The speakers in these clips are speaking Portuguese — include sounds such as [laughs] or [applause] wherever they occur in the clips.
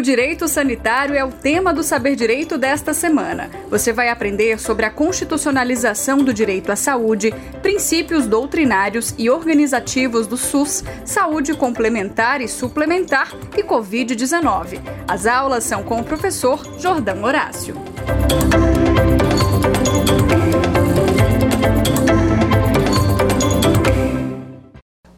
O direito sanitário é o tema do Saber Direito desta semana. Você vai aprender sobre a constitucionalização do direito à saúde, princípios doutrinários e organizativos do SUS, saúde complementar e suplementar e Covid-19. As aulas são com o professor Jordão Horácio.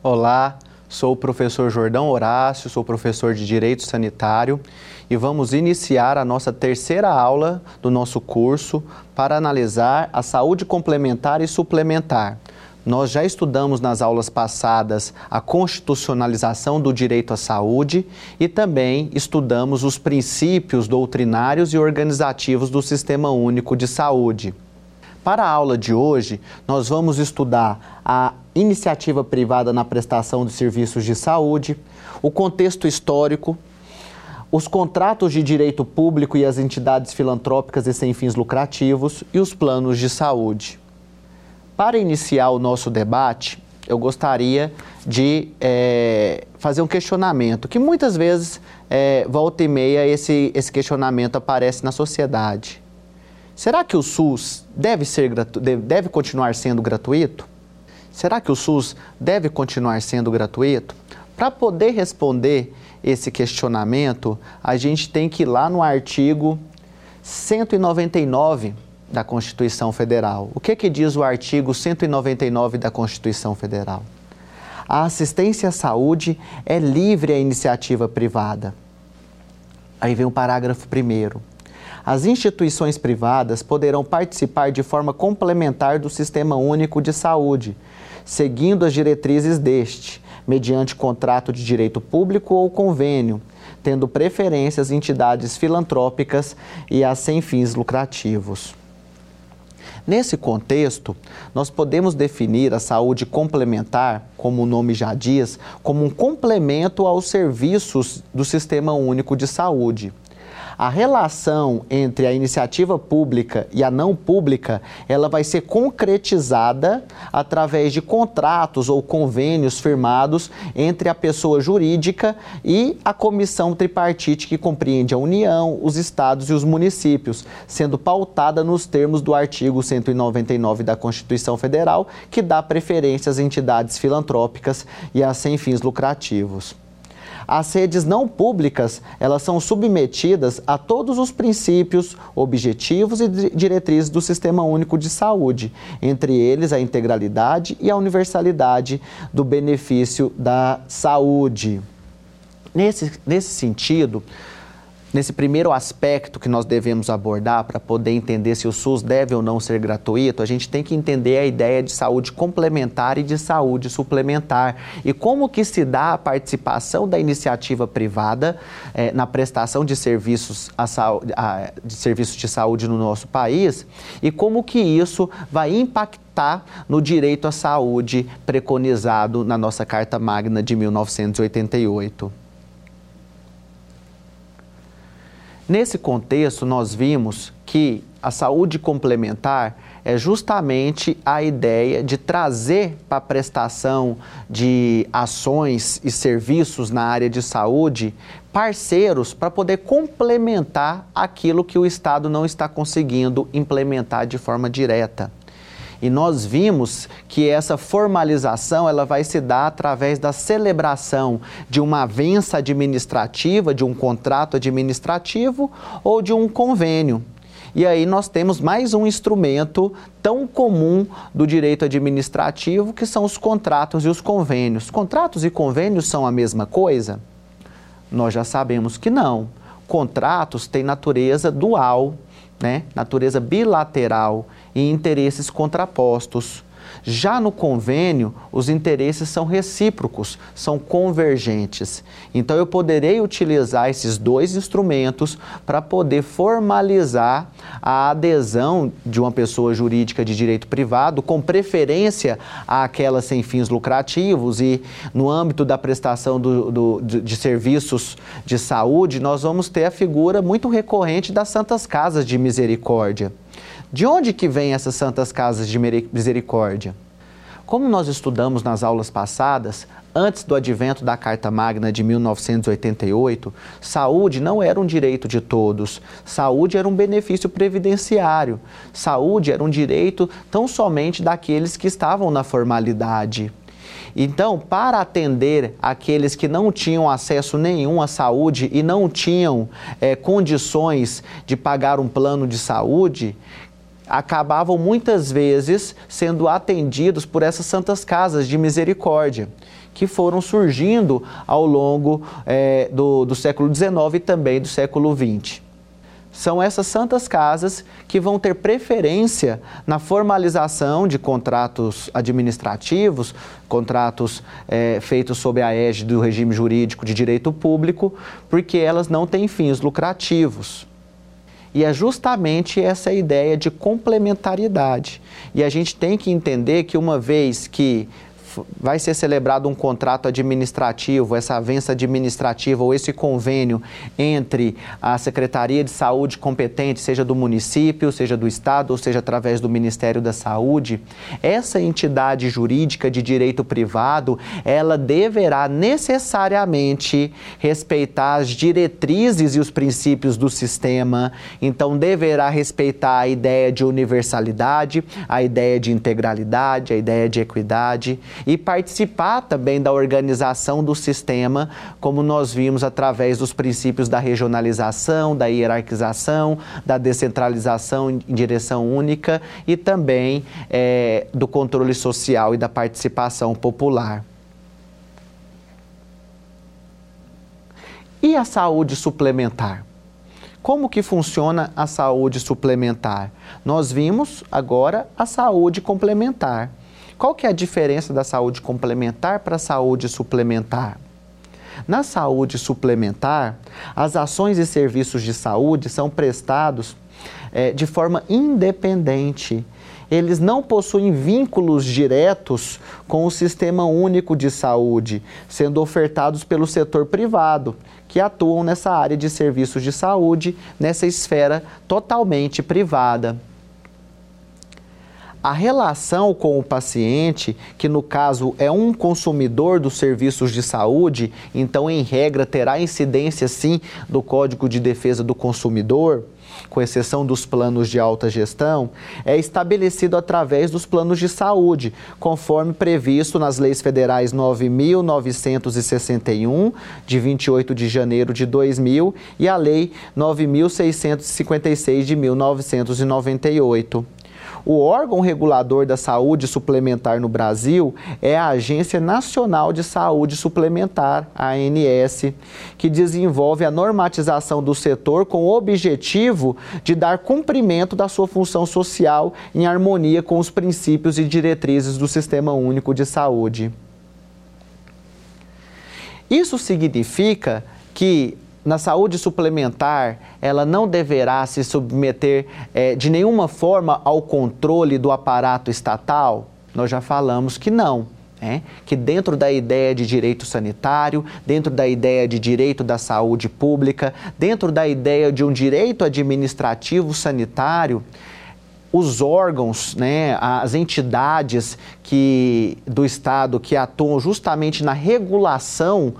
Olá, Sou o professor Jordão Horácio, sou professor de Direito Sanitário e vamos iniciar a nossa terceira aula do nosso curso para analisar a saúde complementar e suplementar. Nós já estudamos nas aulas passadas a constitucionalização do direito à saúde e também estudamos os princípios doutrinários e organizativos do Sistema Único de Saúde. Para a aula de hoje, nós vamos estudar a iniciativa privada na prestação de serviços de saúde, o contexto histórico, os contratos de direito público e as entidades filantrópicas e sem fins lucrativos e os planos de saúde. Para iniciar o nosso debate, eu gostaria de é, fazer um questionamento, que muitas vezes, é, volta e meia, esse, esse questionamento aparece na sociedade. Será que o SUS deve, ser, deve continuar sendo gratuito? Será que o SUS deve continuar sendo gratuito? Para poder responder esse questionamento, a gente tem que ir lá no artigo 199 da Constituição Federal. O que, que diz o artigo 199 da Constituição Federal? A assistência à saúde é livre à iniciativa privada. Aí vem o parágrafo primeiro as instituições privadas poderão participar de forma complementar do Sistema Único de Saúde, seguindo as diretrizes deste, mediante contrato de direito público ou convênio, tendo preferência às entidades filantrópicas e às sem fins lucrativos. Nesse contexto, nós podemos definir a saúde complementar, como o nome já diz, como um complemento aos serviços do Sistema Único de Saúde a relação entre a iniciativa pública e a não pública, ela vai ser concretizada através de contratos ou convênios firmados entre a pessoa jurídica e a comissão tripartite que compreende a União, os estados e os municípios, sendo pautada nos termos do artigo 199 da Constituição Federal, que dá preferência às entidades filantrópicas e às sem fins lucrativos. As redes não públicas, elas são submetidas a todos os princípios, objetivos e diretrizes do Sistema Único de Saúde, entre eles a integralidade e a universalidade do benefício da saúde. Nesse, nesse sentido, Nesse primeiro aspecto que nós devemos abordar para poder entender se o SUS deve ou não ser gratuito, a gente tem que entender a ideia de saúde complementar e de saúde suplementar e como que se dá a participação da iniciativa privada eh, na prestação de serviços, a, a, de serviços de saúde no nosso país e como que isso vai impactar no direito à saúde preconizado na nossa Carta Magna de 1988. Nesse contexto, nós vimos que a saúde complementar é justamente a ideia de trazer para a prestação de ações e serviços na área de saúde parceiros para poder complementar aquilo que o Estado não está conseguindo implementar de forma direta. E nós vimos que essa formalização ela vai se dar através da celebração de uma avença administrativa, de um contrato administrativo ou de um convênio. E aí nós temos mais um instrumento tão comum do direito administrativo, que são os contratos e os convênios. Contratos e convênios são a mesma coisa? Nós já sabemos que não. Contratos têm natureza dual, né? natureza bilateral e interesses contrapostos. Já no convênio, os interesses são recíprocos, são convergentes. Então, eu poderei utilizar esses dois instrumentos para poder formalizar a adesão de uma pessoa jurídica de direito privado, com preferência àquela sem fins lucrativos. E no âmbito da prestação do, do, de serviços de saúde, nós vamos ter a figura muito recorrente das Santas Casas de Misericórdia. De onde que vêm essas santas casas de misericórdia? Como nós estudamos nas aulas passadas, Antes do advento da Carta Magna de 1988, saúde não era um direito de todos. Saúde era um benefício previdenciário. Saúde era um direito tão somente daqueles que estavam na formalidade. Então, para atender aqueles que não tinham acesso nenhum à saúde e não tinham é, condições de pagar um plano de saúde, acabavam muitas vezes sendo atendidos por essas santas casas de misericórdia que foram surgindo ao longo é, do, do século XIX e também do século XX. São essas santas casas que vão ter preferência na formalização de contratos administrativos, contratos é, feitos sob a égide do regime jurídico de direito público, porque elas não têm fins lucrativos. E é justamente essa ideia de complementariedade. E a gente tem que entender que uma vez que vai ser celebrado um contrato administrativo, essa avença administrativa ou esse convênio entre a Secretaria de Saúde competente, seja do município, seja do Estado, ou seja através do Ministério da Saúde, essa entidade jurídica de direito privado, ela deverá necessariamente respeitar as diretrizes e os princípios do sistema, então deverá respeitar a ideia de universalidade, a ideia de integralidade, a ideia de equidade e participar também da organização do sistema, como nós vimos através dos princípios da regionalização, da hierarquização, da descentralização em direção única e também é, do controle social e da participação popular. E a saúde suplementar? Como que funciona a saúde suplementar? Nós vimos agora a saúde complementar. Qual que é a diferença da saúde complementar para a saúde suplementar? Na saúde suplementar, as ações e serviços de saúde são prestados é, de forma independente. Eles não possuem vínculos diretos com o Sistema Único de Saúde, sendo ofertados pelo setor privado, que atuam nessa área de serviços de saúde, nessa esfera totalmente privada a relação com o paciente, que no caso é um consumidor dos serviços de saúde, então em regra terá incidência sim do Código de Defesa do Consumidor, com exceção dos planos de alta gestão, é estabelecido através dos planos de saúde, conforme previsto nas leis federais 9.961, de 28 de janeiro de 2000, e a Lei 9.656, de 1998. O órgão regulador da saúde suplementar no Brasil é a Agência Nacional de Saúde Suplementar, ANS, que desenvolve a normatização do setor com o objetivo de dar cumprimento da sua função social em harmonia com os princípios e diretrizes do Sistema Único de Saúde. Isso significa que na saúde suplementar, ela não deverá se submeter é, de nenhuma forma ao controle do aparato estatal? Nós já falamos que não. É, que dentro da ideia de direito sanitário, dentro da ideia de direito da saúde pública, dentro da ideia de um direito administrativo sanitário, os órgãos, né, as entidades que, do Estado que atuam justamente na regulação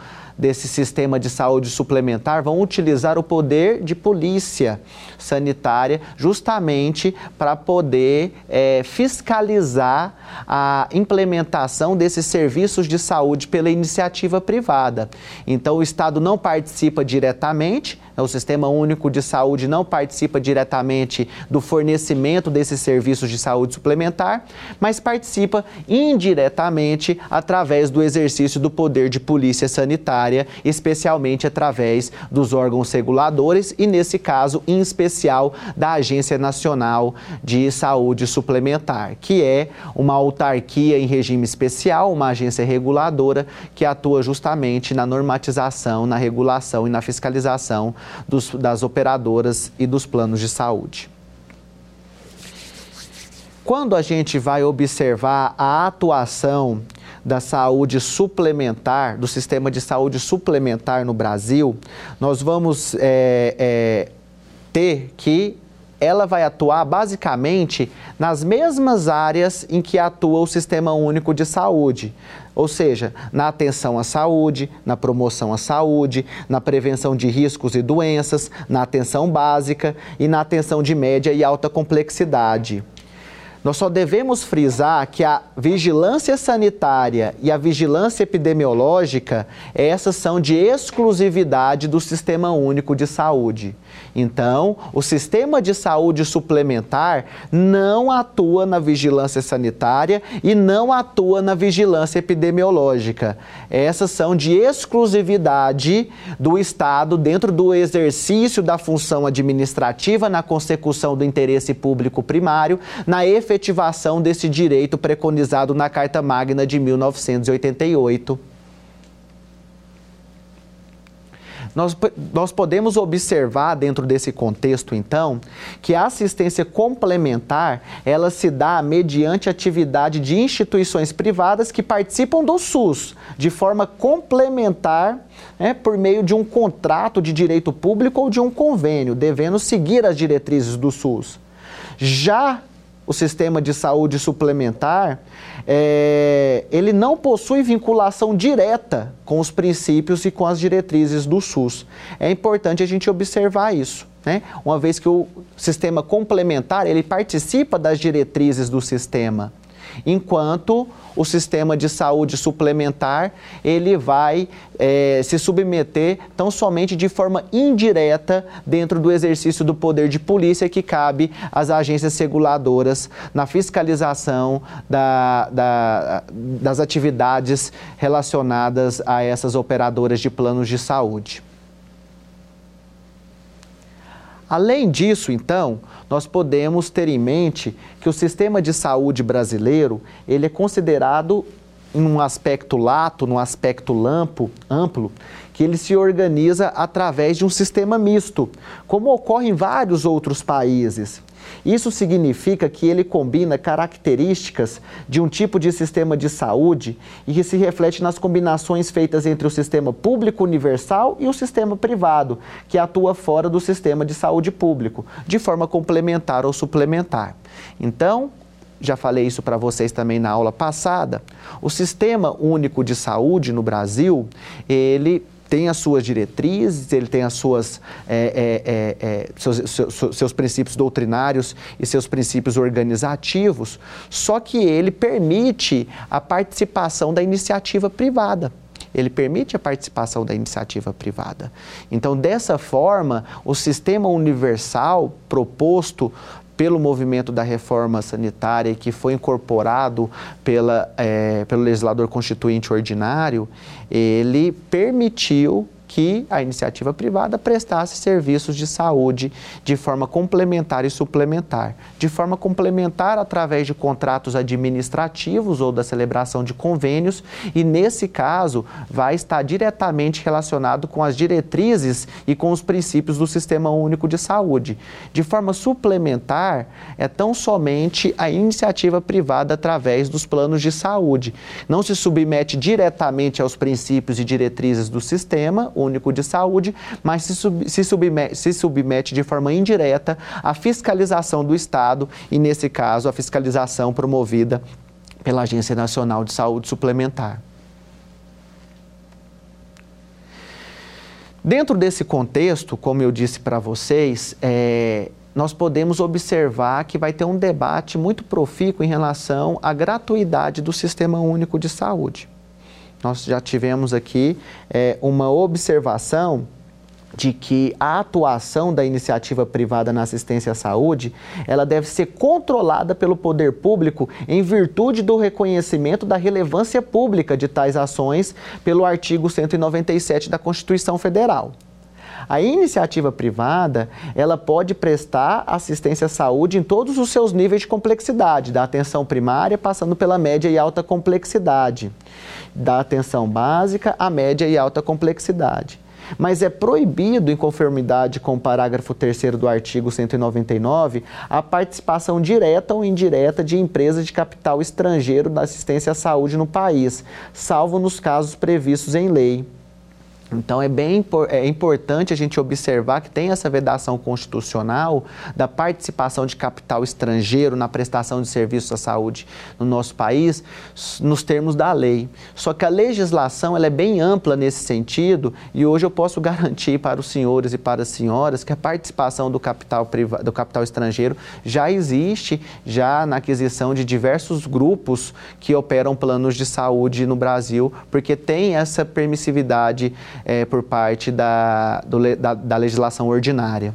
desse sistema de saúde suplementar vão utilizar o poder de polícia sanitária justamente para poder é, fiscalizar a implementação desses serviços de saúde pela iniciativa privada. Então, o Estado não participa diretamente, o Sistema Único de Saúde não participa diretamente do fornecimento desses serviços de saúde suplementar, mas participa indiretamente através do exercício do poder de polícia sanitária, especialmente através dos órgãos reguladores e, nesse caso, em especial, da Agência Nacional de Saúde Suplementar, que é uma autarquia em regime especial, uma agência reguladora que atua justamente na normatização, na regulação e na fiscalização dos, das operadoras e dos planos de saúde. Quando a gente vai observar a atuação da saúde suplementar, do sistema de saúde suplementar no Brasil, nós vamos é, é, ter que ela vai atuar basicamente nas mesmas áreas em que atua o Sistema Único de Saúde. Ou seja, na atenção à saúde, na promoção à saúde, na prevenção de riscos e doenças, na atenção básica e na atenção de média e alta complexidade. Nós só devemos frisar que a vigilância sanitária e a vigilância epidemiológica, essas são de exclusividade do Sistema Único de Saúde. Então, o sistema de saúde suplementar não atua na vigilância sanitária e não atua na vigilância epidemiológica. Essas são de exclusividade do Estado dentro do exercício da função administrativa na consecução do interesse público primário, na efetivação desse direito preconizado na Carta Magna de 1988. Nós, nós podemos observar dentro desse contexto, então, que a assistência complementar, ela se dá mediante atividade de instituições privadas que participam do SUS, de forma complementar, né, por meio de um contrato de direito público ou de um convênio, devendo seguir as diretrizes do SUS. Já o sistema de saúde suplementar, é, ele não possui vinculação direta com os princípios e com as diretrizes do SUS. É importante a gente observar isso. Né? Uma vez que o sistema complementar ele participa das diretrizes do sistema enquanto o sistema de saúde suplementar ele vai é, se submeter tão somente de forma indireta dentro do exercício do poder de polícia que cabe às agências reguladoras na fiscalização da, da, das atividades relacionadas a essas operadoras de planos de saúde. Além disso, então, nós podemos ter em mente que o sistema de saúde brasileiro, ele é considerado num aspecto lato, num aspecto lampo, amplo, que ele se organiza através de um sistema misto, como ocorre em vários outros países. Isso significa que ele combina características de um tipo de sistema de saúde e que se reflete nas combinações feitas entre o sistema público universal e o sistema privado, que atua fora do sistema de saúde público, de forma complementar ou suplementar. Então, já falei isso para vocês também na aula passada, o Sistema Único de Saúde no Brasil, ele tem as suas diretrizes, ele tem as suas, é, é, é, seus, seus, seus, princípios doutrinários e seus princípios organizativos, só que ele permite a participação da iniciativa privada. Ele permite a participação da iniciativa privada. Então, dessa forma, o sistema universal proposto pelo movimento da reforma sanitária que foi incorporado pela, é, pelo legislador constituinte ordinário, ele permitiu que a iniciativa privada prestasse serviços de saúde de forma complementar e suplementar. De forma complementar através de contratos administrativos ou da celebração de convênios, e nesse caso vai estar diretamente relacionado com as diretrizes e com os princípios do Sistema Único de Saúde. De forma suplementar, é tão somente a iniciativa privada através dos planos de saúde. Não se submete diretamente aos princípios e diretrizes do sistema, Único de Saúde, mas se, sub, se, submete, se submete de forma indireta à fiscalização do Estado e, nesse caso, a fiscalização promovida pela Agência Nacional de Saúde Suplementar. Dentro desse contexto, como eu disse para vocês, é, nós podemos observar que vai ter um debate muito profícuo em relação à gratuidade do Sistema Único de Saúde. Nós já tivemos aqui é, uma observação de que a atuação da iniciativa privada na assistência à saúde, ela deve ser controlada pelo poder público em virtude do reconhecimento da relevância pública de tais ações pelo artigo 197 da Constituição Federal. A iniciativa privada, ela pode prestar assistência à saúde em todos os seus níveis de complexidade, da atenção primária passando pela média e alta complexidade, da atenção básica à média e alta complexidade mas é proibido, em conformidade com o parágrafo 3 do artigo 199, a participação direta ou indireta de empresas de capital estrangeiro da assistência à saúde no país, salvo nos casos previstos em lei. Então é bem é importante a gente observar que tem essa vedação constitucional da participação de capital estrangeiro na prestação de serviços à saúde no nosso país, nos termos da lei. Só que a legislação ela é bem ampla nesse sentido e hoje eu posso [laughs] garantir para os senhores e para as senhoras que a participação do capital do capital estrangeiro já existe já na aquisição de diversos grupos que operam planos de saúde no Brasil, porque tem essa permissividade é, por parte da, do, da, da legislação ordinária.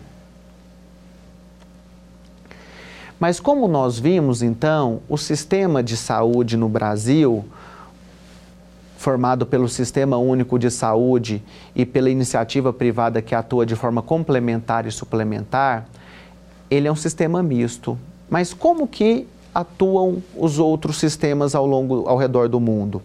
Mas como nós vimos, então, o sistema de saúde no Brasil, formado pelo Sistema Único de Saúde e pela iniciativa privada que atua de forma complementar e suplementar, ele é um sistema misto. Mas como que atuam os outros sistemas ao longo ao redor do mundo?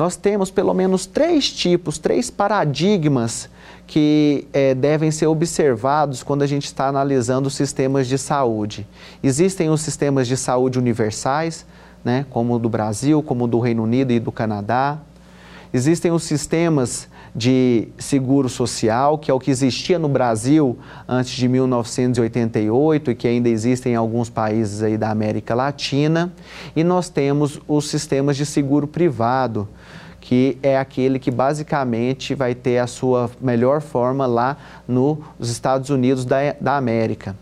Nós temos pelo menos três tipos, três paradigmas que é, devem ser observados quando a gente está analisando sistemas de saúde. Existem os sistemas de saúde universais, né, como o do Brasil, como o do Reino Unido e do Canadá. Existem os sistemas de seguro social, que é o que existia no Brasil antes de 1988 e que ainda existem em alguns países aí da América Latina. E nós temos os sistemas de seguro privado, que é aquele que basicamente vai ter a sua melhor forma lá nos Estados Unidos da, da América.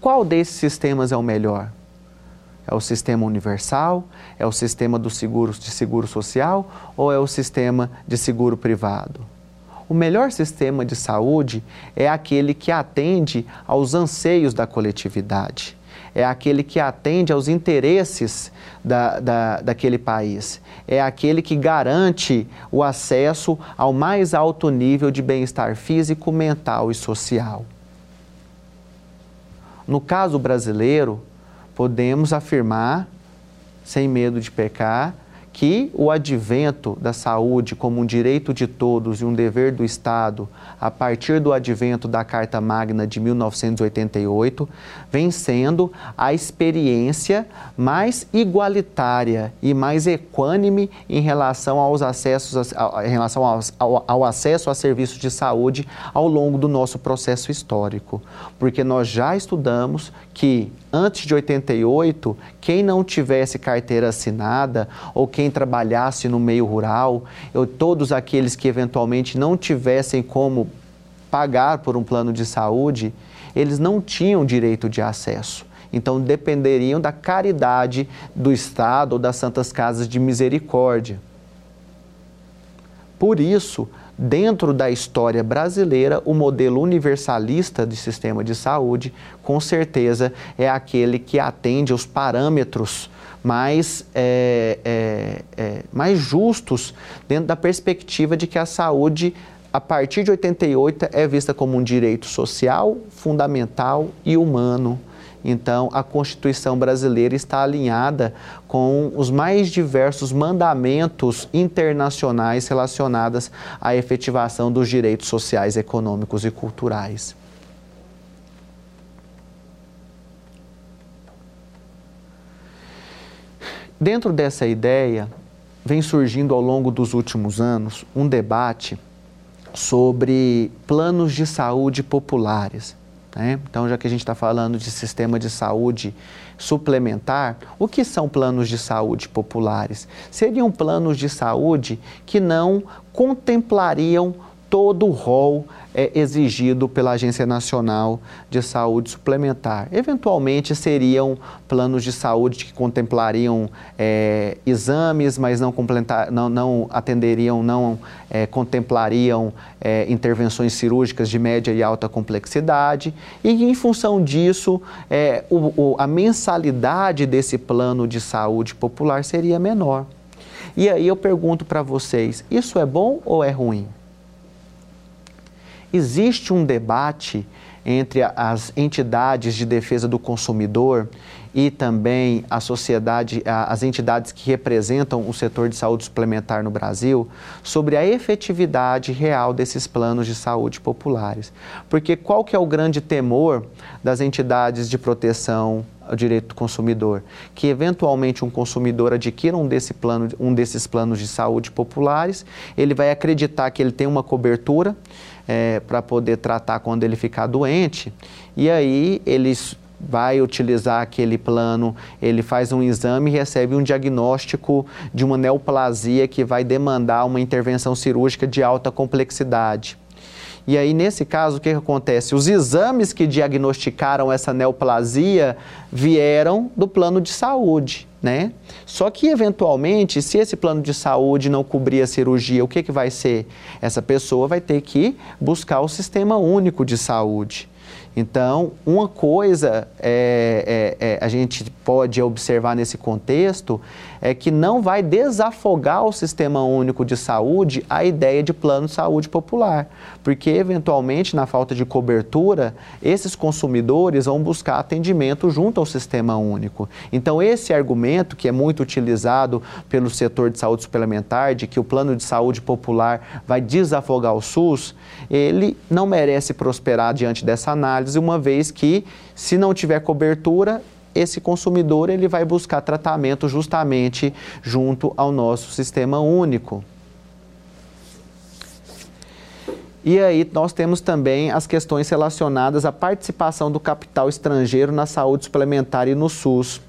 Qual desses sistemas é o melhor? É o sistema universal? É o sistema do seguro, de seguro social? Ou é o sistema de seguro privado? O melhor sistema de saúde é aquele que atende aos anseios da coletividade é aquele que atende aos interesses da, da, daquele país, é aquele que garante o acesso ao mais alto nível de bem-estar físico, mental e social. No caso brasileiro, podemos afirmar, sem medo de pecar, que o advento da saúde como um direito de todos e um dever do Estado, a partir do advento da Carta Magna de 1988, vem sendo a experiência mais igualitária e mais equânime em relação aos acessos, em relação ao, ao acesso a serviços de saúde ao longo do nosso processo histórico. Porque nós já estudamos que antes de 88, quem não tivesse carteira assinada ou quem trabalhasse no meio rural, ou todos aqueles que eventualmente não tivessem como pagar por um plano de saúde, eles não tinham direito de acesso. Então dependeriam da caridade do Estado ou das Santas Casas de Misericórdia. Por isso, dentro da história brasileira, o modelo universalista de sistema de saúde, com certeza, é aquele que atende aos parâmetros mais, é, é, é, mais justos dentro da perspectiva de que a saúde, a partir de 88, é vista como um direito social, fundamental e humano então, a Constituição brasileira está alinhada com os mais diversos mandamentos internacionais relacionados à efetivação dos direitos sociais, econômicos e culturais. Dentro dessa ideia, vem surgindo ao longo dos últimos anos um debate sobre planos de saúde populares. Né? Então, já que a gente está falando de sistema de saúde suplementar, o que são planos de saúde populares? Seriam planos de saúde que não contemplariam todo o rol é, exigido pela Agência Nacional de Saúde Suplementar. Eventualmente seriam planos de saúde que contemplariam é, exames, mas não, não, não atenderiam, não é, contemplariam é, intervenções cirúrgicas de média e alta complexidade. E em função disso, é, o, o, a mensalidade desse plano de saúde popular seria menor. E aí eu pergunto para vocês: isso é bom ou é ruim? Existe um debate entre as entidades de defesa do consumidor e também a sociedade, as entidades que representam o setor de saúde suplementar no Brasil, sobre a efetividade real desses planos de saúde populares. Porque qual que é o grande temor das entidades de proteção o direito do consumidor? Que eventualmente um consumidor adquira um, desse plano, um desses planos de saúde populares, ele vai acreditar que ele tem uma cobertura é, para poder tratar quando ele ficar doente, e aí ele vai utilizar aquele plano, ele faz um exame e recebe um diagnóstico de uma neoplasia que vai demandar uma intervenção cirúrgica de alta complexidade. E aí, nesse caso, o que, que acontece? Os exames que diagnosticaram essa neoplasia vieram do plano de saúde, né? Só que, eventualmente, se esse plano de saúde não cobrir a cirurgia, o que, que vai ser? Essa pessoa vai ter que buscar o sistema único de saúde. Então, uma coisa é, é, é, a gente pode observar nesse contexto é que não vai desafogar o Sistema Único de Saúde a ideia de plano de saúde popular, porque eventualmente, na falta de cobertura, esses consumidores vão buscar atendimento junto ao Sistema Único. Então, esse argumento que é muito utilizado pelo setor de saúde suplementar, de que o plano de saúde popular vai desafogar o SUS, ele não merece prosperar diante dessa análise, uma vez que, se não tiver cobertura, esse consumidor ele vai buscar tratamento justamente junto ao nosso sistema único. E aí nós temos também as questões relacionadas à participação do capital estrangeiro na saúde suplementar e no SUS.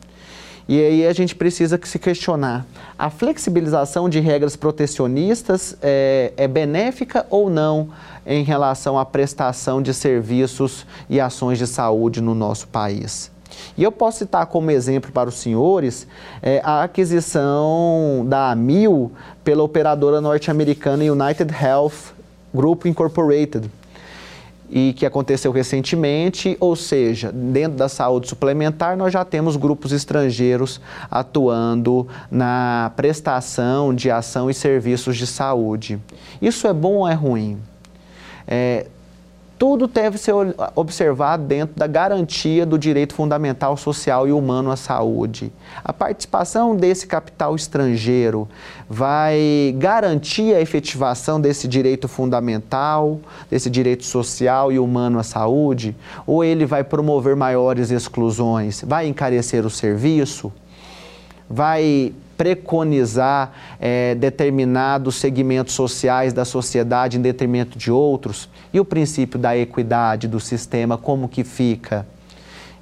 E aí a gente precisa se questionar: a flexibilização de regras protecionistas é, é benéfica ou não em relação à prestação de serviços e ações de saúde no nosso país? E eu posso citar como exemplo para os senhores é, a aquisição da Amil pela operadora norte-americana United Health Group Incorporated e que aconteceu recentemente, ou seja, dentro da saúde suplementar, nós já temos grupos estrangeiros atuando na prestação de ação e serviços de saúde. Isso é bom ou é ruim? É, tudo deve ser observado dentro da garantia do direito fundamental social e humano à saúde. A participação desse capital estrangeiro vai garantir a efetivação desse direito fundamental, desse direito social e humano à saúde? Ou ele vai promover maiores exclusões? Vai encarecer o serviço? Vai preconizar é, determinados segmentos sociais da sociedade em detrimento de outros? E o princípio da equidade do sistema, como que fica?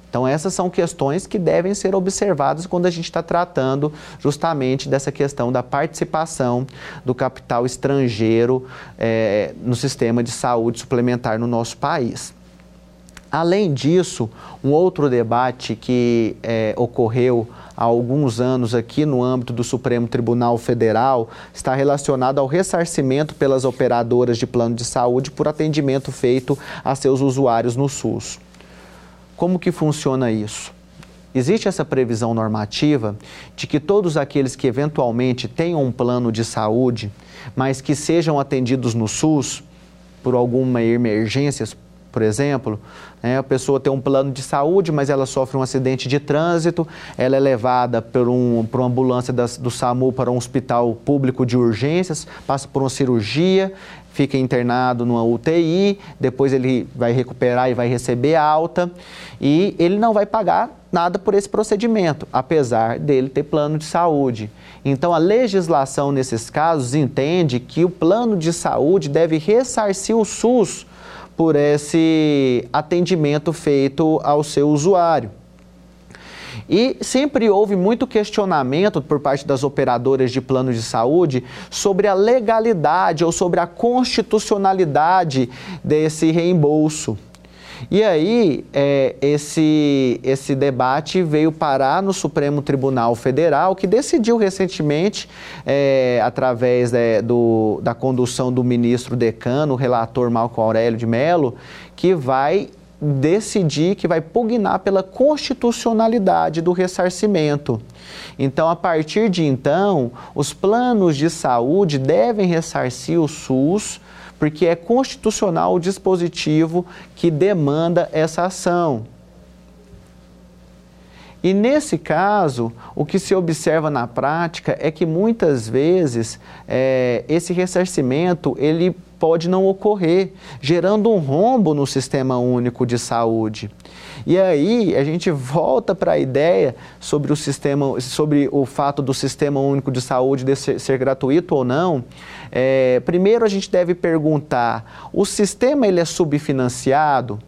Então, essas são questões que devem ser observadas quando a gente está tratando justamente dessa questão da participação do capital estrangeiro é, no sistema de saúde suplementar no nosso país. Além disso, um outro debate que é, ocorreu há alguns anos aqui no âmbito do Supremo Tribunal Federal está relacionado ao ressarcimento pelas operadoras de plano de saúde por atendimento feito a seus usuários no SUS. Como que funciona isso? Existe essa previsão normativa de que todos aqueles que eventualmente tenham um plano de saúde, mas que sejam atendidos no SUS por alguma emergência, por exemplo, né, a pessoa tem um plano de saúde, mas ela sofre um acidente de trânsito, ela é levada por, um, por uma ambulância das, do SAMU para um hospital público de urgências, passa por uma cirurgia, fica internado numa UTI, depois ele vai recuperar e vai receber alta, e ele não vai pagar nada por esse procedimento, apesar dele ter plano de saúde. Então, a legislação nesses casos entende que o plano de saúde deve ressarcir o SUS por esse atendimento feito ao seu usuário. E sempre houve muito questionamento por parte das operadoras de plano de saúde sobre a legalidade ou sobre a constitucionalidade desse reembolso. E aí, é, esse, esse debate veio parar no Supremo Tribunal Federal, que decidiu recentemente, é, através é, do, da condução do ministro decano, o relator Marco Aurélio de Mello, que vai decidir, que vai pugnar pela constitucionalidade do ressarcimento. Então, a partir de então, os planos de saúde devem ressarcir o SUS porque é constitucional o dispositivo que demanda essa ação. E nesse caso, o que se observa na prática é que muitas vezes é, esse ressarcimento ele pode não ocorrer, gerando um rombo no sistema único de saúde. E aí a gente volta para a ideia sobre o sistema, sobre o fato do sistema único de saúde ser, ser gratuito ou não. É, primeiro a gente deve perguntar: o sistema ele é subfinanciado?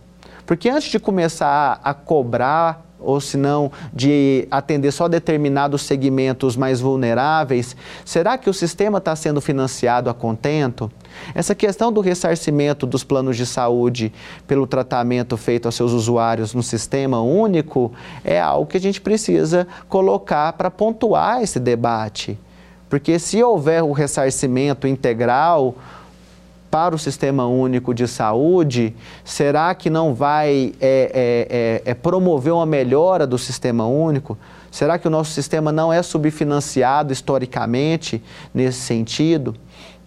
Porque antes de começar a cobrar ou se não de atender só determinados segmentos mais vulneráveis, será que o sistema está sendo financiado a contento? Essa questão do ressarcimento dos planos de saúde pelo tratamento feito aos seus usuários no sistema único é algo que a gente precisa colocar para pontuar esse debate. Porque se houver o ressarcimento integral, para o Sistema Único de Saúde, será que não vai é, é, é, é, promover uma melhora do Sistema Único? Será que o nosso sistema não é subfinanciado historicamente nesse sentido?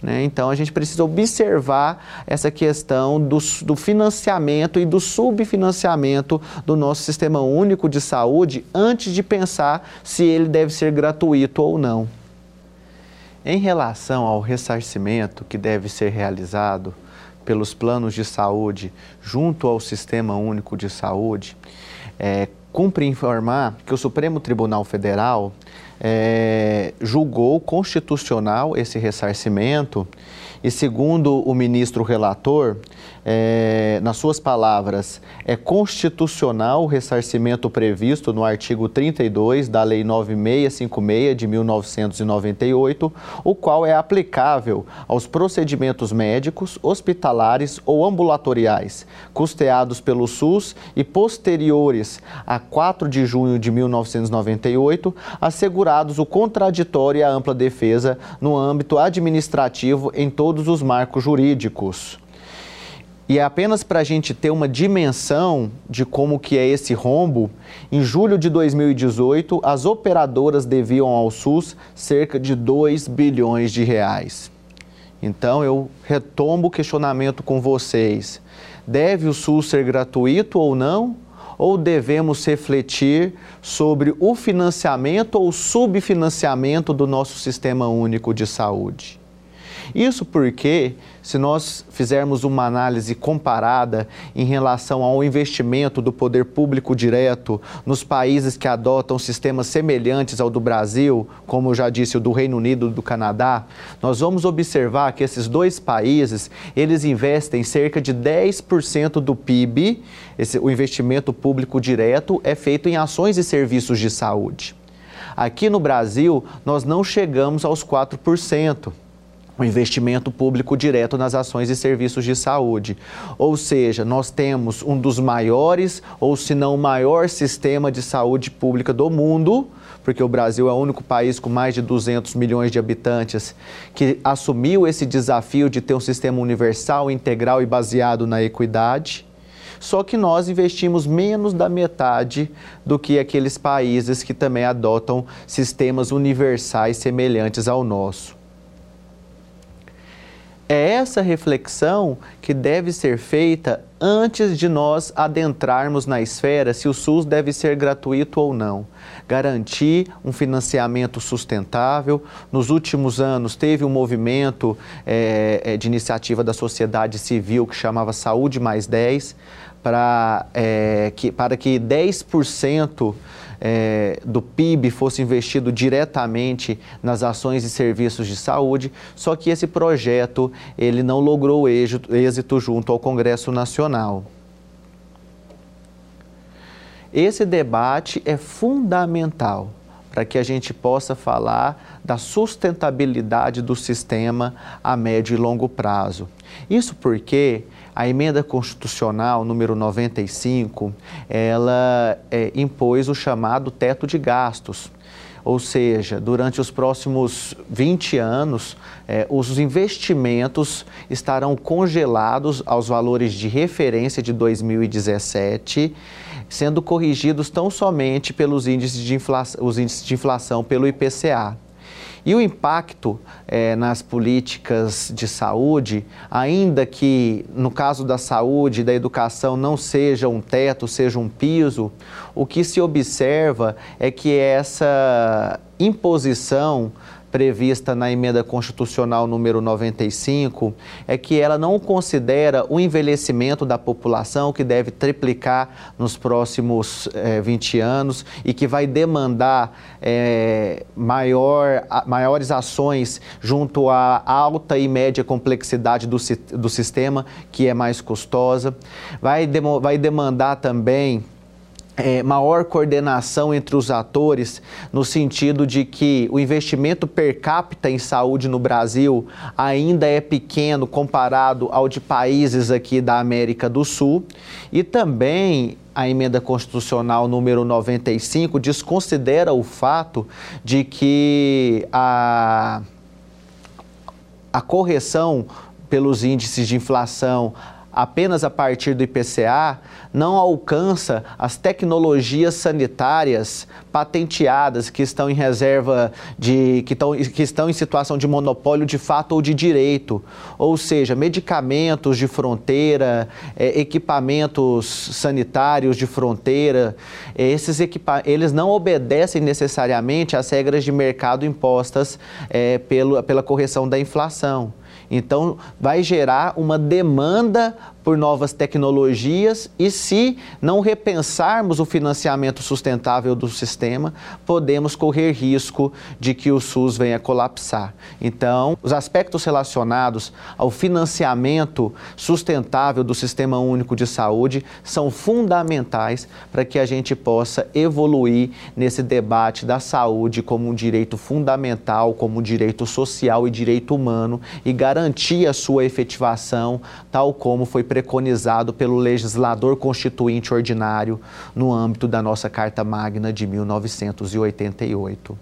Né? Então a gente precisa observar essa questão do, do financiamento e do subfinanciamento do nosso Sistema Único de Saúde antes de pensar se ele deve ser gratuito ou não. Em relação ao ressarcimento que deve ser realizado pelos planos de saúde junto ao Sistema Único de Saúde, é, cumpre informar que o Supremo Tribunal Federal é, julgou constitucional esse ressarcimento e, segundo o ministro relator, é, nas suas palavras, é constitucional o ressarcimento previsto no artigo 32 da Lei 9656 de 1998, o qual é aplicável aos procedimentos médicos, hospitalares ou ambulatoriais, custeados pelo SUS e posteriores a 4 de junho de 1998, assegurados o contraditório e a ampla defesa no âmbito administrativo em todos os marcos jurídicos. E é apenas para a gente ter uma dimensão de como que é esse rombo, em julho de 2018, as operadoras deviam ao SUS cerca de 2 bilhões de reais. Então eu retomo o questionamento com vocês. Deve o SUS ser gratuito ou não? Ou devemos refletir sobre o financiamento ou subfinanciamento do nosso sistema único de saúde? Isso porque, se nós fizermos uma análise comparada em relação ao investimento do poder público direto nos países que adotam sistemas semelhantes ao do Brasil, como eu já disse, o do Reino Unido e do Canadá, nós vamos observar que esses dois países, eles investem cerca de 10% do PIB, esse, o investimento público direto é feito em ações e serviços de saúde. Aqui no Brasil, nós não chegamos aos 4% o investimento público direto nas ações e serviços de saúde. Ou seja, nós temos um dos maiores, ou se não o maior sistema de saúde pública do mundo, porque o Brasil é o único país com mais de 200 milhões de habitantes que assumiu esse desafio de ter um sistema universal, integral e baseado na equidade. Só que nós investimos menos da metade do que aqueles países que também adotam sistemas universais semelhantes ao nosso. É essa reflexão que deve ser feita antes de nós adentrarmos na esfera se o SUS deve ser gratuito ou não. Garantir um financiamento sustentável. Nos últimos anos, teve um movimento é, de iniciativa da sociedade civil que chamava Saúde Mais 10, para, é, que, para que 10% é, do PIB fosse investido diretamente nas ações e serviços de saúde, só que esse projeto ele não logrou êxito, junto ao Congresso Nacional. Esse debate é fundamental para que a gente possa falar da sustentabilidade do sistema a médio e longo prazo. Isso porque a emenda constitucional número 95, ela é, impôs o chamado teto de gastos. Ou seja, durante os próximos 20 anos, é, os investimentos estarão congelados aos valores de referência de 2017, sendo corrigidos tão somente pelos índices de inflação, os índices de inflação pelo IPCA. E o impacto é, nas políticas de saúde, ainda que no caso da saúde e da educação não seja um teto, seja um piso, o que se observa é que essa imposição prevista na emenda constitucional número 95 é que ela não considera o envelhecimento da população que deve triplicar nos próximos é, 20 anos e que vai demandar é, maior, a, maiores ações junto à alta e média complexidade do, do sistema, que é mais custosa. Vai, vai demandar também é, maior coordenação entre os atores, no sentido de que o investimento per capita em saúde no Brasil ainda é pequeno comparado ao de países aqui da América do Sul, e também a emenda constitucional número 95 desconsidera o fato de que a, a correção pelos índices de inflação apenas a partir do IPCA não alcança as tecnologias sanitárias patenteadas que estão em reserva de que estão, que estão em situação de monopólio de fato ou de direito, ou seja, medicamentos de fronteira, é, equipamentos sanitários de fronteira, esses equipa eles não obedecem necessariamente às regras de mercado impostas é, pelo, pela correção da inflação. Então, vai gerar uma demanda por novas tecnologias e se não repensarmos o financiamento sustentável do sistema, podemos correr risco de que o SUS venha colapsar. Então, os aspectos relacionados ao financiamento sustentável do Sistema Único de Saúde são fundamentais para que a gente possa evoluir nesse debate da saúde como um direito fundamental, como um direito social e direito humano e garantir a sua efetivação, tal como foi preconizado pelo legislador constituinte ordinário no âmbito da nossa Carta Magna de 1988.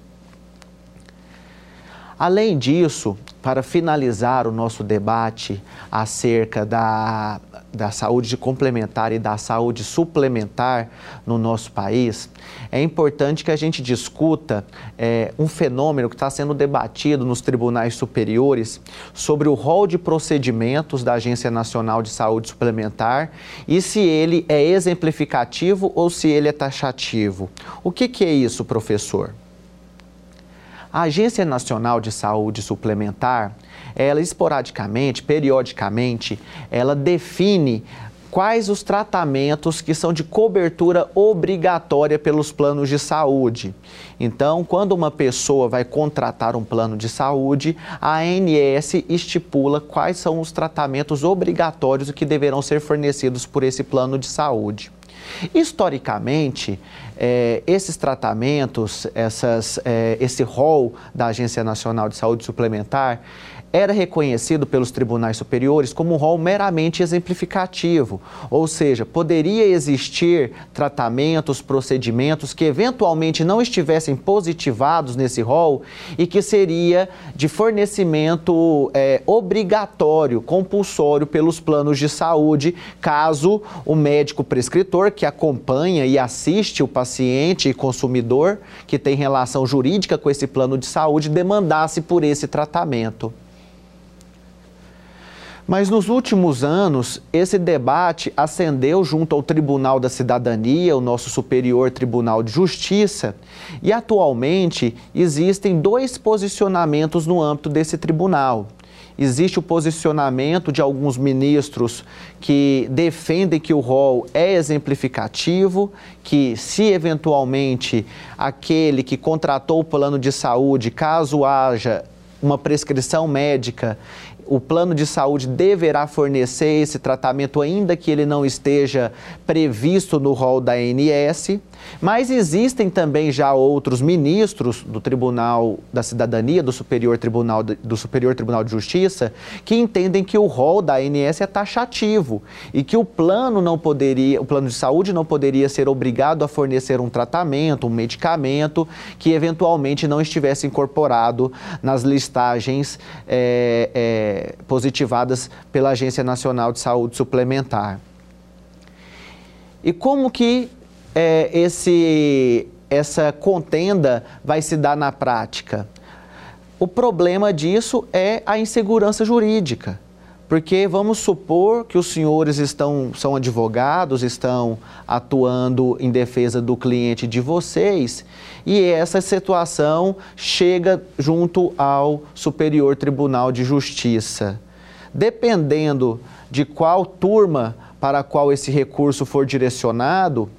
Além disso, para finalizar o nosso debate acerca da da saúde complementar e da saúde suplementar no nosso país, é importante que a gente discuta é, um fenômeno que está sendo debatido nos tribunais superiores sobre o rol de procedimentos da Agência Nacional de Saúde Suplementar e se ele é exemplificativo ou se ele é taxativo. O que, que é isso, professor? A Agência Nacional de Saúde Suplementar ela esporadicamente, periodicamente, ela define quais os tratamentos que são de cobertura obrigatória pelos planos de saúde. Então, quando uma pessoa vai contratar um plano de saúde, a ANS estipula quais são os tratamentos obrigatórios que deverão ser fornecidos por esse plano de saúde. Historicamente, é, esses tratamentos, essas, é, esse rol da Agência Nacional de Saúde Suplementar, era reconhecido pelos tribunais superiores como um rol meramente exemplificativo, ou seja, poderia existir tratamentos, procedimentos que eventualmente não estivessem positivados nesse rol e que seria de fornecimento é, obrigatório, compulsório pelos planos de saúde, caso o médico prescritor que acompanha e assiste o paciente e consumidor que tem relação jurídica com esse plano de saúde demandasse por esse tratamento. Mas nos últimos anos, esse debate ascendeu junto ao Tribunal da Cidadania, o nosso Superior Tribunal de Justiça, e atualmente existem dois posicionamentos no âmbito desse tribunal. Existe o posicionamento de alguns ministros que defendem que o rol é exemplificativo, que se eventualmente aquele que contratou o plano de saúde, caso haja uma prescrição médica, o plano de saúde deverá fornecer esse tratamento, ainda que ele não esteja previsto no rol da ANS. Mas existem também já outros ministros do Tribunal da Cidadania, do Superior Tribunal, do Superior Tribunal de Justiça, que entendem que o rol da ANS é taxativo e que o plano não poderia, o plano de saúde não poderia ser obrigado a fornecer um tratamento, um medicamento que eventualmente não estivesse incorporado nas listagens é, é, positivadas pela Agência Nacional de Saúde Suplementar. E como que é, esse, essa contenda vai se dar na prática? O problema disso é a insegurança jurídica Porque vamos supor que os senhores estão são advogados, estão atuando em defesa do cliente de vocês, e essa situação chega junto ao Superior Tribunal de Justiça. Dependendo de qual turma para qual esse recurso for direcionado,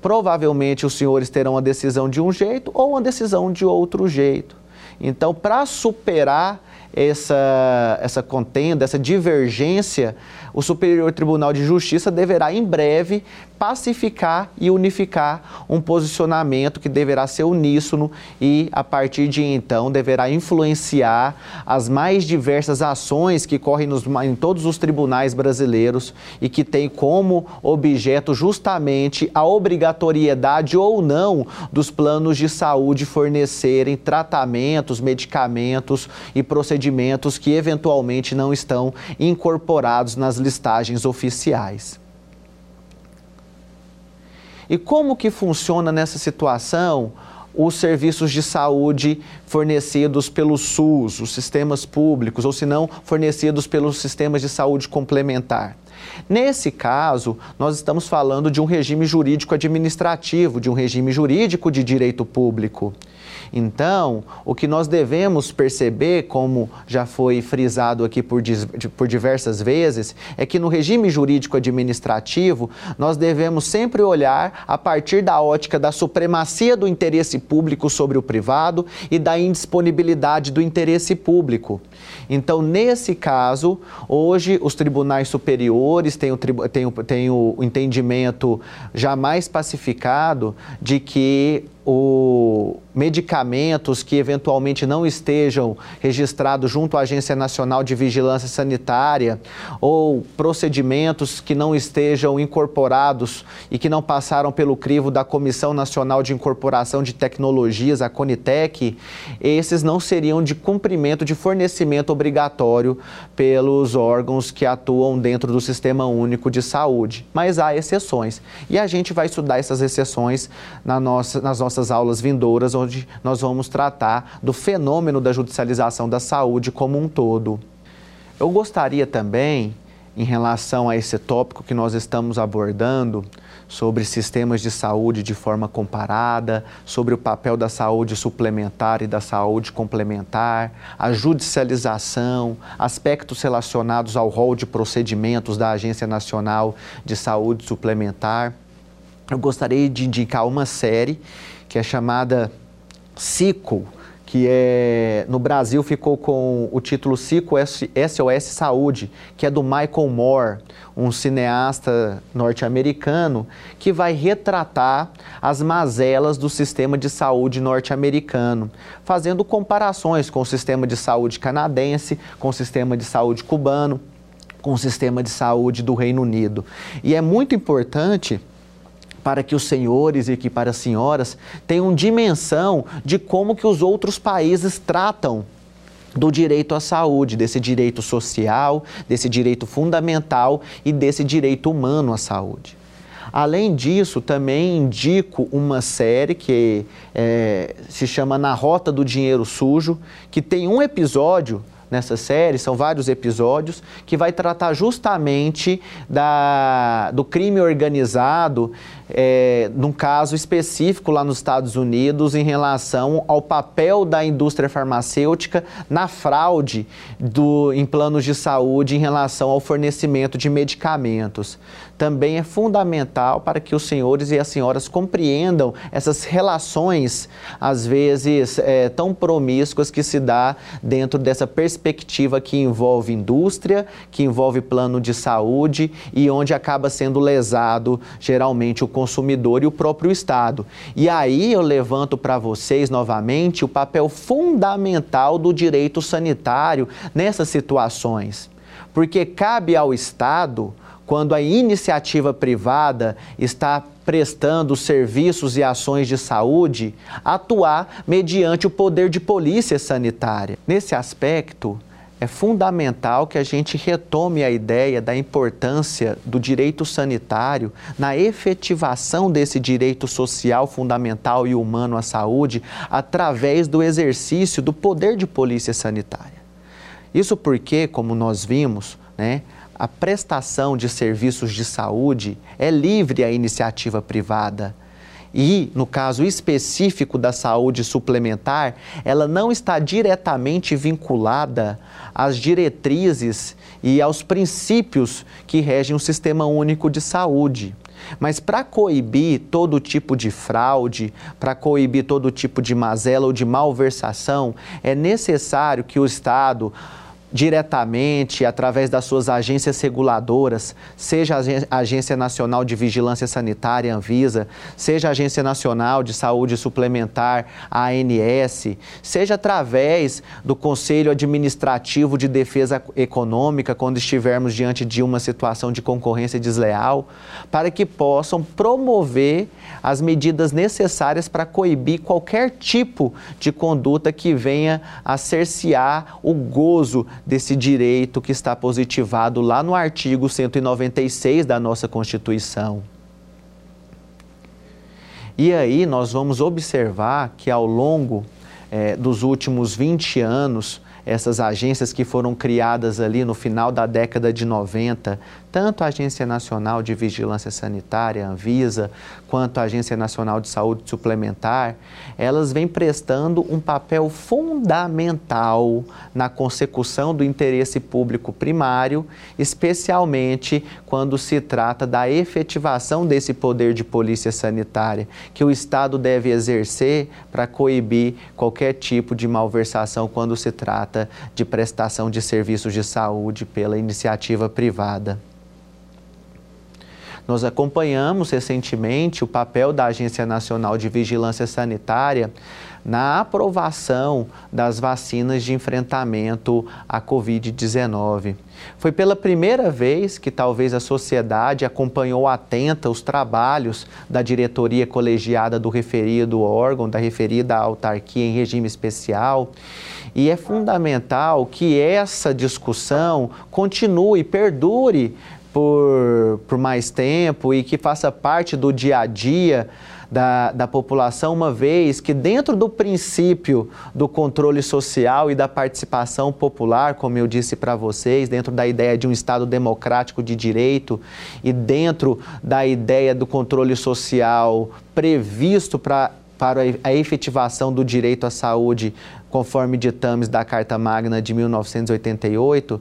provavelmente os senhores terão a decisão de um jeito ou uma decisão de outro jeito. Então, para superar essa, essa contenda, essa divergência, o Superior Tribunal de Justiça deverá em breve pacificar e unificar um posicionamento que deverá ser uníssono e, a partir de então, deverá influenciar as mais diversas ações que correm nos, em todos os tribunais brasileiros e que tem como objeto justamente a obrigatoriedade ou não dos planos de saúde fornecerem tratamentos, medicamentos e procedimentos que eventualmente não estão incorporados nas listagens oficiais. E como que funciona nessa situação os serviços de saúde fornecidos pelo SUS, os sistemas públicos, ou se não, fornecidos pelos sistemas de saúde complementar? Nesse caso, nós estamos falando de um regime jurídico administrativo, de um regime jurídico de direito público. Então, o que nós devemos perceber, como já foi frisado aqui por, por diversas vezes, é que no regime jurídico administrativo, nós devemos sempre olhar a partir da ótica da supremacia do interesse público sobre o privado e da indisponibilidade do interesse público. Então, nesse caso, hoje os tribunais superiores têm o, têm o, têm o entendimento jamais pacificado de que o medicamentos que eventualmente não estejam registrados junto à Agência Nacional de Vigilância Sanitária ou procedimentos que não estejam incorporados e que não passaram pelo crivo da Comissão Nacional de Incorporação de Tecnologias, a Conitec, esses não seriam de cumprimento de fornecimento obrigatório pelos órgãos que atuam dentro do Sistema Único de Saúde. Mas há exceções. E a gente vai estudar essas exceções na nossa, nas nossas aulas vindouras, onde nós vamos tratar do fenômeno da judicialização da saúde como um todo. Eu gostaria também, em relação a esse tópico que nós estamos abordando, sobre sistemas de saúde de forma comparada, sobre o papel da saúde suplementar e da saúde complementar, a judicialização, aspectos relacionados ao rol de procedimentos da Agência Nacional de Saúde Suplementar. Eu gostaria de indicar uma série que é chamada Cico, que é, no Brasil ficou com o título Cico SOS Saúde, que é do Michael Moore, um cineasta norte-americano, que vai retratar as mazelas do sistema de saúde norte-americano, fazendo comparações com o sistema de saúde canadense, com o sistema de saúde cubano, com o sistema de saúde do Reino Unido. E é muito importante para que os senhores e que para as senhoras tenham dimensão de como que os outros países tratam do direito à saúde, desse direito social, desse direito fundamental e desse direito humano à saúde. Além disso, também indico uma série que é, se chama Na Rota do Dinheiro Sujo, que tem um episódio nessa série, são vários episódios, que vai tratar justamente da, do crime organizado, é, num caso específico lá nos Estados Unidos, em relação ao papel da indústria farmacêutica na fraude do, em planos de saúde em relação ao fornecimento de medicamentos. Também é fundamental para que os senhores e as senhoras compreendam essas relações, às vezes é, tão promíscuas que se dá dentro dessa perspectiva que envolve indústria, que envolve plano de saúde e onde acaba sendo lesado geralmente o consumidor e o próprio Estado. E aí eu levanto para vocês novamente o papel fundamental do direito sanitário nessas situações. Porque cabe ao Estado quando a iniciativa privada está prestando serviços e ações de saúde, atuar mediante o poder de polícia sanitária. Nesse aspecto, é fundamental que a gente retome a ideia da importância do direito sanitário na efetivação desse direito social fundamental e humano à saúde através do exercício do poder de polícia sanitária. Isso porque, como nós vimos, né? A prestação de serviços de saúde é livre à iniciativa privada. E, no caso específico da saúde suplementar, ela não está diretamente vinculada às diretrizes e aos princípios que regem o Sistema Único de Saúde. Mas para coibir todo tipo de fraude, para coibir todo tipo de mazela ou de malversação, é necessário que o Estado diretamente através das suas agências reguladoras, seja a Agência Nacional de Vigilância Sanitária, Anvisa, seja a Agência Nacional de Saúde Suplementar, ANS, seja através do Conselho Administrativo de Defesa Econômica, quando estivermos diante de uma situação de concorrência desleal, para que possam promover as medidas necessárias para coibir qualquer tipo de conduta que venha a cercear o gozo desse direito que está positivado lá no artigo 196 da nossa Constituição. E aí nós vamos observar que ao longo é, dos últimos 20 anos, essas agências que foram criadas ali no final da década de 90, tanto a Agência Nacional de Vigilância Sanitária, Anvisa, quanto a Agência Nacional de Saúde Suplementar, elas vêm prestando um papel fundamental na consecução do interesse público primário, especialmente quando se trata da efetivação desse poder de polícia sanitária, que o Estado deve exercer para coibir qualquer tipo de malversação quando se trata de prestação de serviços de saúde pela iniciativa privada. Nós acompanhamos recentemente o papel da Agência Nacional de Vigilância Sanitária na aprovação das vacinas de enfrentamento à Covid-19. Foi pela primeira vez que talvez a sociedade acompanhou atenta os trabalhos da diretoria colegiada do referido órgão, da referida autarquia em regime especial. E é fundamental que essa discussão continue, perdure por, por mais tempo e que faça parte do dia a dia da, da população, uma vez que, dentro do princípio do controle social e da participação popular, como eu disse para vocês, dentro da ideia de um Estado democrático de direito e dentro da ideia do controle social previsto pra, para a efetivação do direito à saúde, conforme ditames da Carta Magna de 1988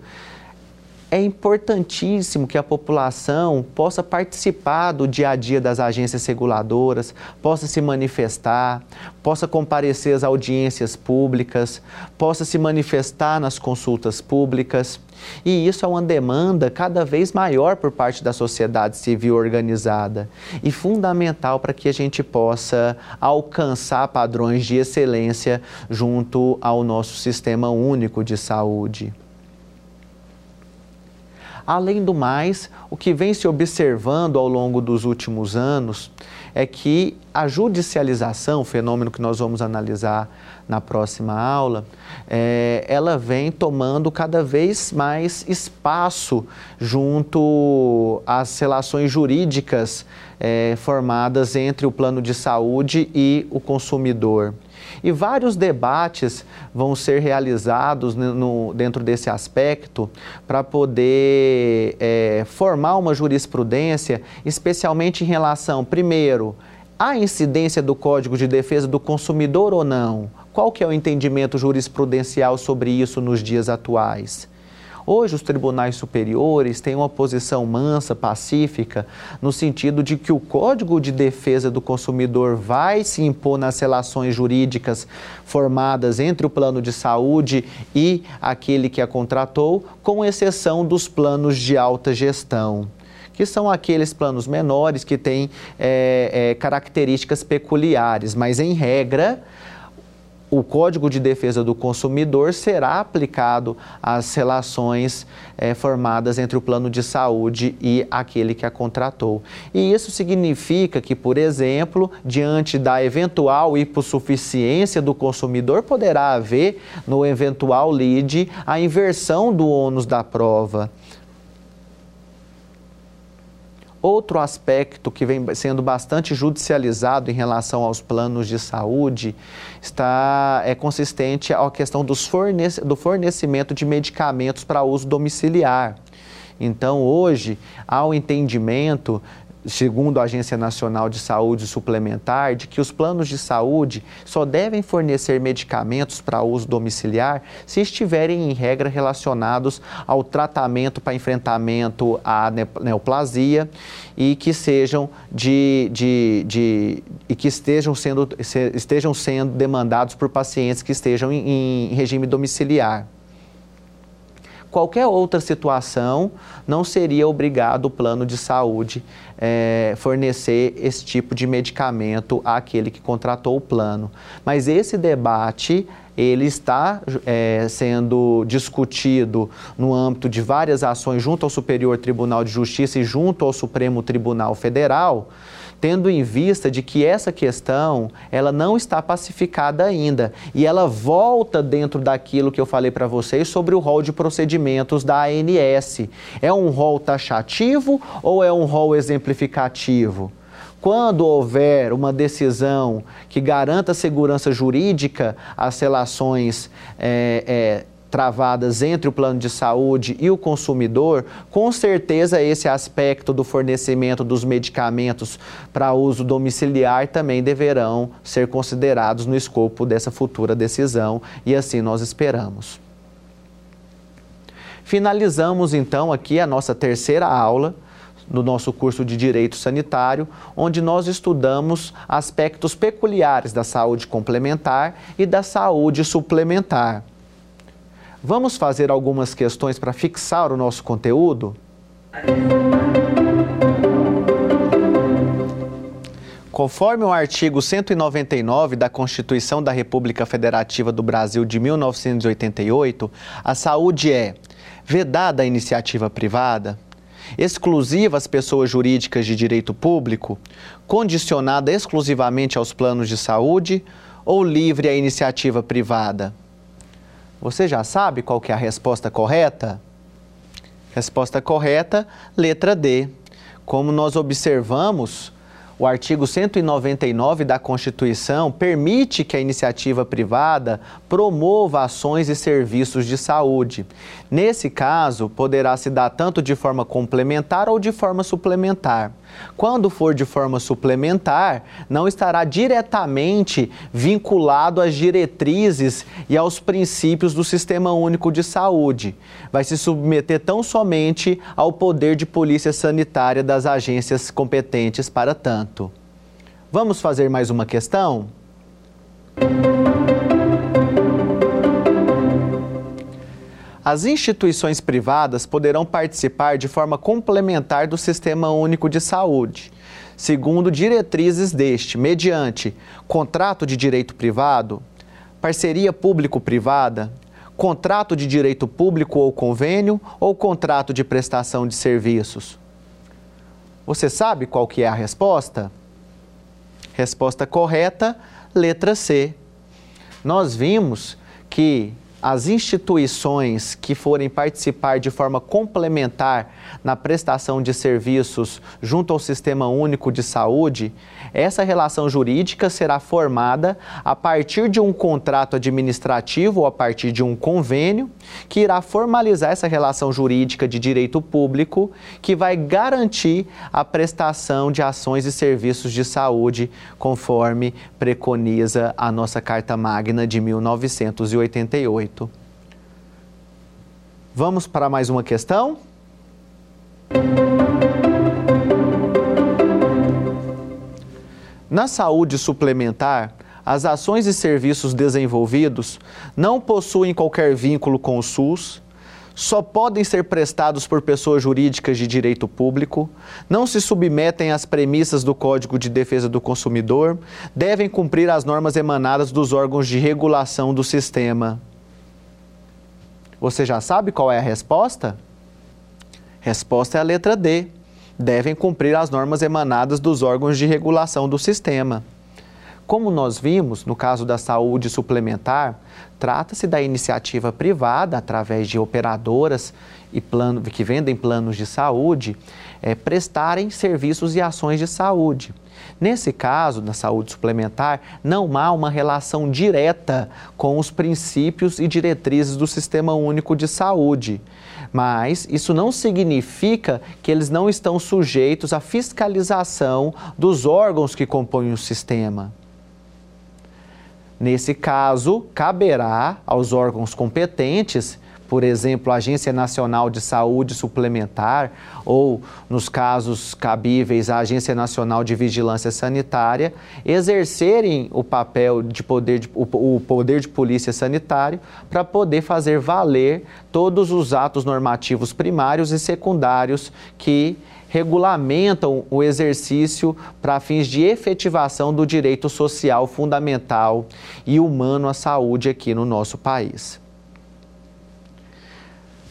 é importantíssimo que a população possa participar do dia a dia das agências reguladoras, possa se manifestar, possa comparecer às audiências públicas, possa se manifestar nas consultas públicas. E isso é uma demanda cada vez maior por parte da sociedade civil organizada e fundamental para que a gente possa alcançar padrões de excelência junto ao nosso sistema único de saúde. Além do mais, o que vem se observando ao longo dos últimos anos é que a judicialização, fenômeno que nós vamos analisar na próxima aula, é, ela vem tomando cada vez mais espaço junto às relações jurídicas é, formadas entre o plano de saúde e o consumidor. E vários debates vão ser realizados no, dentro desse aspecto para poder é, formar uma jurisprudência, especialmente em relação, primeiro, à incidência do Código de Defesa do Consumidor ou não? Qual que é o entendimento jurisprudencial sobre isso nos dias atuais? Hoje, os tribunais superiores têm uma posição mansa, pacífica, no sentido de que o Código de Defesa do Consumidor vai se impor nas relações jurídicas formadas entre o plano de saúde e aquele que a contratou, com exceção dos planos de alta gestão que são aqueles planos menores que têm é, é, características peculiares, mas em regra o Código de Defesa do Consumidor será aplicado às relações é, formadas entre o plano de saúde e aquele que a contratou. E isso significa que, por exemplo, diante da eventual hipossuficiência do consumidor, poderá haver, no eventual lead, a inversão do ônus da prova. Outro aspecto que vem sendo bastante judicializado em relação aos planos de saúde está é consistente à questão dos fornece, do fornecimento de medicamentos para uso domiciliar. Então, hoje, há o entendimento segundo a Agência Nacional de Saúde Suplementar, de que os planos de saúde só devem fornecer medicamentos para uso domiciliar se estiverem em regra relacionados ao tratamento para enfrentamento à neoplasia e que sejam de, de, de e que estejam sendo, estejam sendo demandados por pacientes que estejam em, em regime domiciliar qualquer outra situação, não seria obrigado o plano de saúde é, fornecer esse tipo de medicamento àquele que contratou o plano. Mas esse debate ele está é, sendo discutido no âmbito de várias ações junto ao Superior Tribunal de Justiça e junto ao Supremo Tribunal Federal tendo em vista de que essa questão ela não está pacificada ainda e ela volta dentro daquilo que eu falei para vocês sobre o rol de procedimentos da ANS. É um rol taxativo ou é um rol exemplificativo? Quando houver uma decisão que garanta segurança jurídica às relações é, é, travadas entre o plano de saúde e o consumidor, com certeza esse aspecto do fornecimento dos medicamentos para uso domiciliar também deverão ser considerados no escopo dessa futura decisão e assim nós esperamos. Finalizamos então aqui a nossa terceira aula no nosso curso de Direito Sanitário, onde nós estudamos aspectos peculiares da saúde complementar e da saúde suplementar. Vamos fazer algumas questões para fixar o nosso conteúdo? Conforme o artigo 199 da Constituição da República Federativa do Brasil de 1988, a saúde é vedada à iniciativa privada, exclusiva às pessoas jurídicas de direito público, condicionada exclusivamente aos planos de saúde ou livre à iniciativa privada. Você já sabe qual que é a resposta correta? Resposta correta, letra D. Como nós observamos, o artigo 199 da Constituição permite que a iniciativa privada promova ações e serviços de saúde. Nesse caso, poderá se dar tanto de forma complementar ou de forma suplementar. Quando for de forma suplementar, não estará diretamente vinculado às diretrizes e aos princípios do Sistema Único de Saúde. Vai se submeter tão somente ao poder de polícia sanitária das agências competentes para tanto. Vamos fazer mais uma questão? As instituições privadas poderão participar de forma complementar do Sistema Único de Saúde, segundo diretrizes deste, mediante contrato de direito privado, parceria público-privada, contrato de direito público ou convênio ou contrato de prestação de serviços. Você sabe qual que é a resposta? Resposta correta, letra C. Nós vimos que as instituições que forem participar de forma complementar na prestação de serviços junto ao Sistema Único de Saúde, essa relação jurídica será formada a partir de um contrato administrativo ou a partir de um convênio que irá formalizar essa relação jurídica de direito público que vai garantir a prestação de ações e serviços de saúde conforme preconiza a nossa Carta Magna de 1988. Vamos para mais uma questão? Na saúde suplementar, as ações e serviços desenvolvidos não possuem qualquer vínculo com o SUS, só podem ser prestados por pessoas jurídicas de direito público, não se submetem às premissas do Código de Defesa do Consumidor, devem cumprir as normas emanadas dos órgãos de regulação do sistema. Você já sabe qual é a resposta? Resposta é a letra D. Devem cumprir as normas emanadas dos órgãos de regulação do sistema. Como nós vimos no caso da saúde suplementar, trata-se da iniciativa privada através de operadoras e plano, que vendem planos de saúde, é, prestarem serviços e ações de saúde. Nesse caso, na saúde suplementar, não há uma relação direta com os princípios e diretrizes do Sistema Único de Saúde. Mas isso não significa que eles não estão sujeitos à fiscalização dos órgãos que compõem o sistema. Nesse caso, caberá aos órgãos competentes por exemplo, a Agência Nacional de Saúde Suplementar, ou, nos casos cabíveis, a Agência Nacional de Vigilância Sanitária, exercerem o papel de poder de, o, poder de polícia sanitário para poder fazer valer todos os atos normativos primários e secundários que regulamentam o exercício para fins de efetivação do direito social fundamental e humano à saúde aqui no nosso país.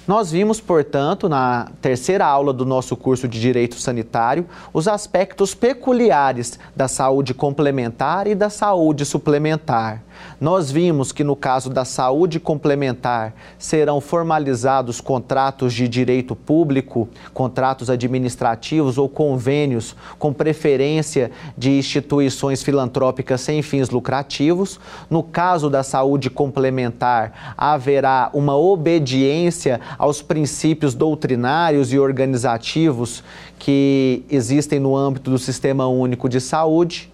Nós vimos, portanto, na terceira aula do nosso curso de Direito Sanitário, os aspectos peculiares da saúde complementar e da saúde suplementar. Nós vimos que no caso da saúde complementar serão formalizados contratos de direito público, contratos administrativos ou convênios com preferência de instituições filantrópicas sem fins lucrativos. No caso da saúde complementar, haverá uma obediência aos princípios doutrinários e organizativos que existem no âmbito do Sistema Único de Saúde.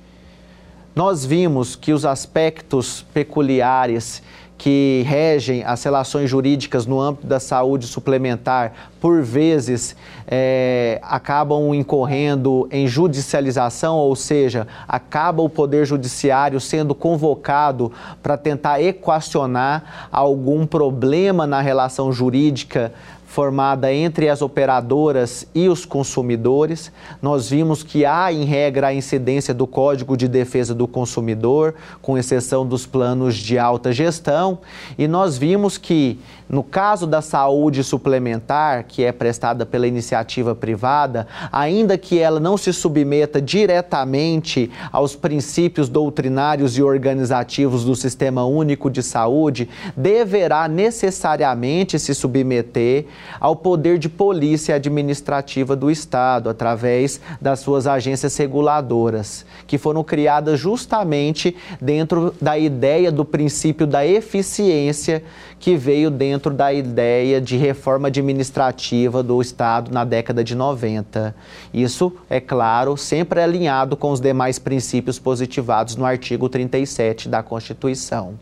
Nós vimos que os aspectos peculiares que regem as relações jurídicas no âmbito da saúde suplementar, por vezes, é, acabam incorrendo em judicialização, ou seja, acaba o Poder Judiciário sendo convocado para tentar equacionar algum problema na relação jurídica formada entre as operadoras e os consumidores. Nós vimos que há, em regra, a incidência do Código de Defesa do Consumidor, com exceção dos planos de alta gestão, e nós vimos que, no caso da saúde suplementar, que é prestada pela iniciativa privada, ainda que ela não se submeta diretamente aos princípios doutrinários e organizativos do Sistema Único de Saúde, deverá necessariamente se submeter ao poder de polícia administrativa do Estado, através das suas agências reguladoras, que foram criadas justamente dentro da ideia do princípio da eficiência que veio dentro da ideia de reforma administrativa do Estado na década de 90. Isso, é claro, sempre alinhado com os demais princípios positivados no artigo 37 da Constituição.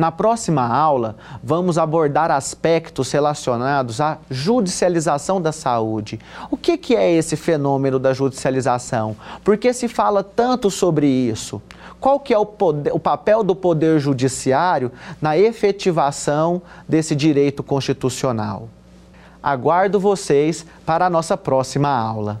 Na próxima aula, vamos abordar aspectos relacionados à judicialização da saúde. O que, que é esse fenômeno da judicialização? Por que se fala tanto sobre isso? Qual que é o, poder, o papel do Poder Judiciário na efetivação desse direito constitucional? Aguardo vocês para a nossa próxima aula